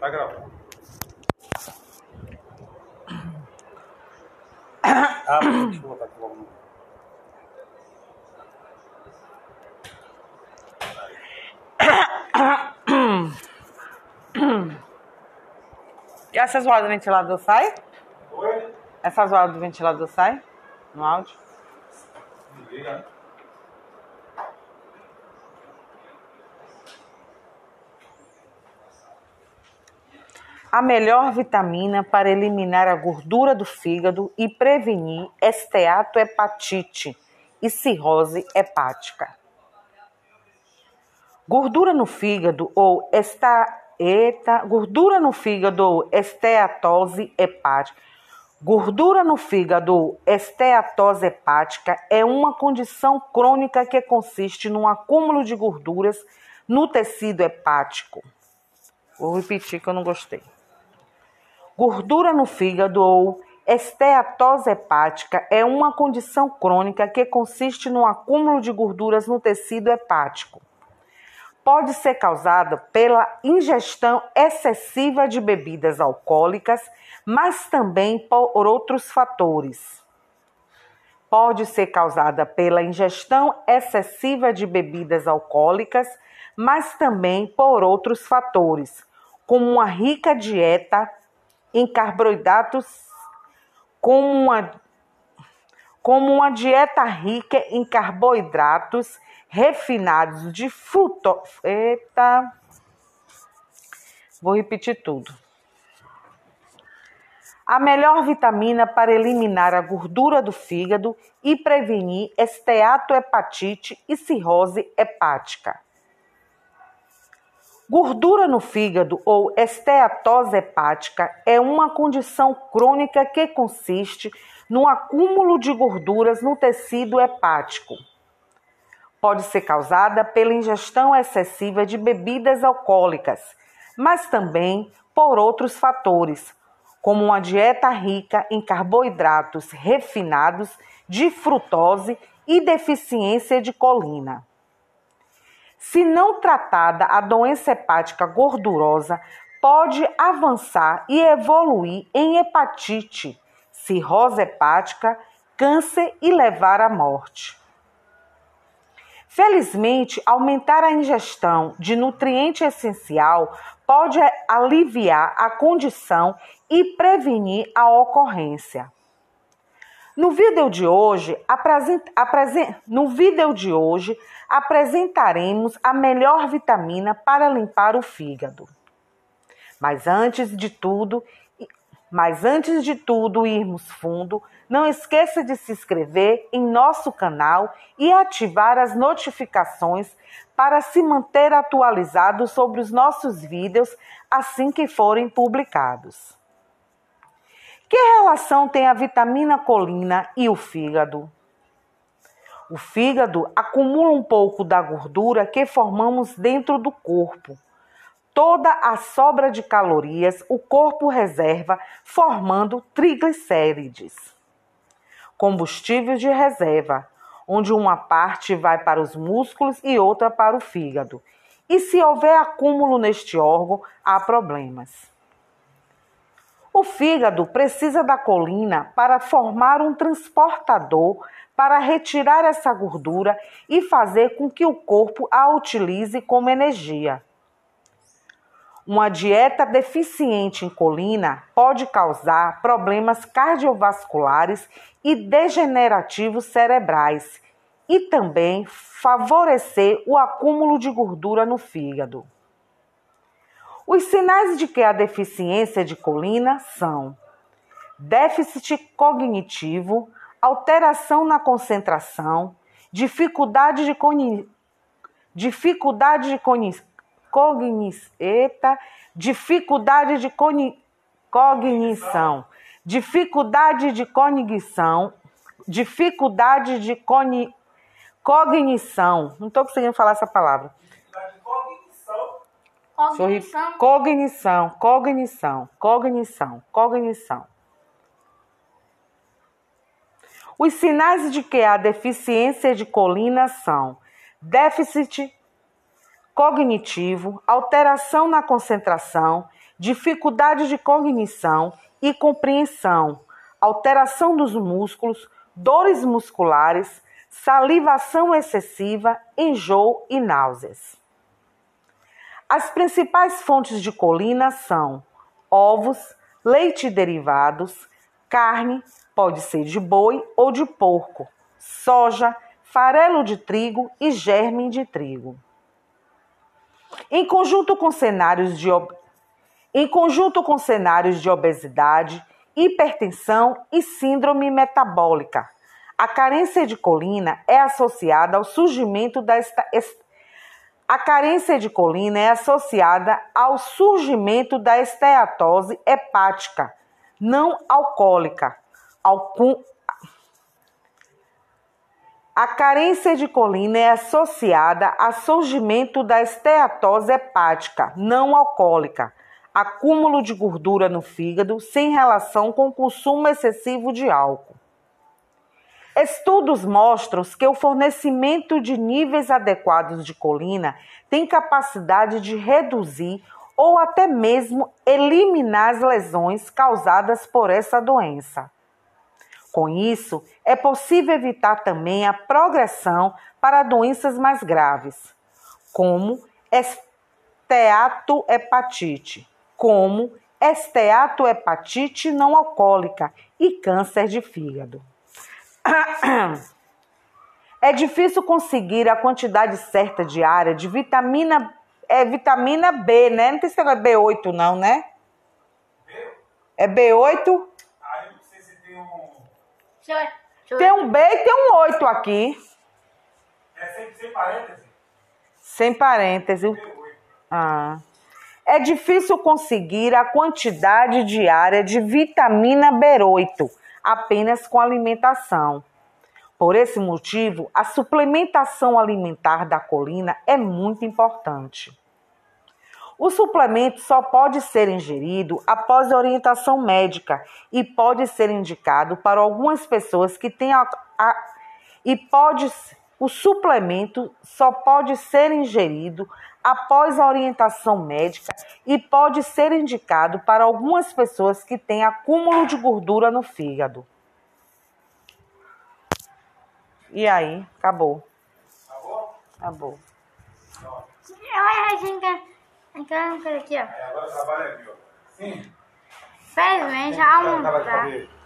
Tá gravando. Ah, deixa eu botar aqui logo. E essa zoada do ventilador sai? Oi? Essa zoada do ventilador sai? No áudio? Liga, né? A melhor vitamina para eliminar a gordura do fígado e prevenir esteatohepatite e cirrose hepática. Gordura no fígado ou esta, gordura no fígado ou esteatose hepática. Gordura no fígado ou esteatose hepática é uma condição crônica que consiste num acúmulo de gorduras no tecido hepático. Vou repetir que eu não gostei. Gordura no fígado ou esteatose hepática é uma condição crônica que consiste no acúmulo de gorduras no tecido hepático. Pode ser causada pela ingestão excessiva de bebidas alcoólicas, mas também por outros fatores. Pode ser causada pela ingestão excessiva de bebidas alcoólicas, mas também por outros fatores, como uma rica dieta em carboidratos, como uma, como uma dieta rica em carboidratos refinados de fruto. Eita! Vou repetir tudo. A melhor vitamina para eliminar a gordura do fígado e prevenir esteatohepatite e cirrose hepática. Gordura no fígado ou esteatose hepática é uma condição crônica que consiste no acúmulo de gorduras no tecido hepático. Pode ser causada pela ingestão excessiva de bebidas alcoólicas, mas também por outros fatores, como uma dieta rica em carboidratos refinados, de frutose e deficiência de colina. Se não tratada, a doença hepática gordurosa pode avançar e evoluir em hepatite, cirrose hepática, câncer e levar à morte. Felizmente, aumentar a ingestão de nutriente essencial pode aliviar a condição e prevenir a ocorrência. No vídeo de hoje, no vídeo de hoje apresentaremos a melhor vitamina para limpar o fígado. Mas antes de tudo, mas antes de tudo irmos fundo, não esqueça de se inscrever em nosso canal e ativar as notificações para se manter atualizado sobre os nossos vídeos assim que forem publicados. Que relação tem a vitamina colina e o fígado? O fígado acumula um pouco da gordura que formamos dentro do corpo. Toda a sobra de calorias o corpo reserva, formando triglicérides. Combustível de reserva, onde uma parte vai para os músculos e outra para o fígado. E se houver acúmulo neste órgão, há problemas. O fígado precisa da colina para formar um transportador para retirar essa gordura e fazer com que o corpo a utilize como energia. Uma dieta deficiente em colina pode causar problemas cardiovasculares e degenerativos cerebrais e também favorecer o acúmulo de gordura no fígado. Os sinais de que há deficiência de colina são déficit cognitivo, alteração na concentração, dificuldade de coni... dificuldade de coni... cogni... Eita, dificuldade de coni... cognição, dificuldade de cognição, dificuldade de coni... cognição. Não estou conseguindo falar essa palavra. Cognição. Cognição, cognição, cognição, cognição. Os sinais de que há deficiência de colina são déficit cognitivo, alteração na concentração, dificuldade de cognição e compreensão, alteração dos músculos, dores musculares, salivação excessiva, enjoo e náuseas. As principais fontes de colina são ovos, leite derivados, carne, pode ser de boi ou de porco, soja, farelo de trigo e germe de trigo. Em conjunto com cenários de em conjunto com cenários de obesidade, hipertensão e síndrome metabólica. A carência de colina é associada ao surgimento da esta, a carência de colina é associada ao surgimento da esteatose hepática não alcoólica, a carência de colina é associada ao surgimento da esteatose hepática não alcoólica, acúmulo de gordura no fígado sem relação com consumo excessivo de álcool. Estudos mostram que o fornecimento de níveis adequados de colina tem capacidade de reduzir ou até mesmo eliminar as lesões causadas por essa doença. Com isso, é possível evitar também a progressão para doenças mais graves, como esteatohepatite, como esteatohepatite não alcoólica e câncer de fígado. É difícil conseguir a quantidade certa diária de vitamina é vitamina B, né? Não tem negócio de B8 não, né? É B8? Ah, eu não sei se tem um. Tem um B e tem um 8 aqui. É sem, sem parêntese? Sem parêntese. B8. Ah. É difícil conseguir a quantidade diária de vitamina B8 apenas com alimentação. Por esse motivo, a suplementação alimentar da colina é muito importante. O suplemento só pode ser ingerido após orientação médica e pode ser indicado para algumas pessoas que têm a, a- e pode o suplemento só pode ser ingerido após a orientação médica e pode ser indicado para algumas pessoas que têm acúmulo de gordura no fígado. E aí, acabou. Acabou? Acabou. Olha, a gente entrando por aqui, ó. Aí agora trabalha aqui, ó. Sim. Felizmente, Tá, a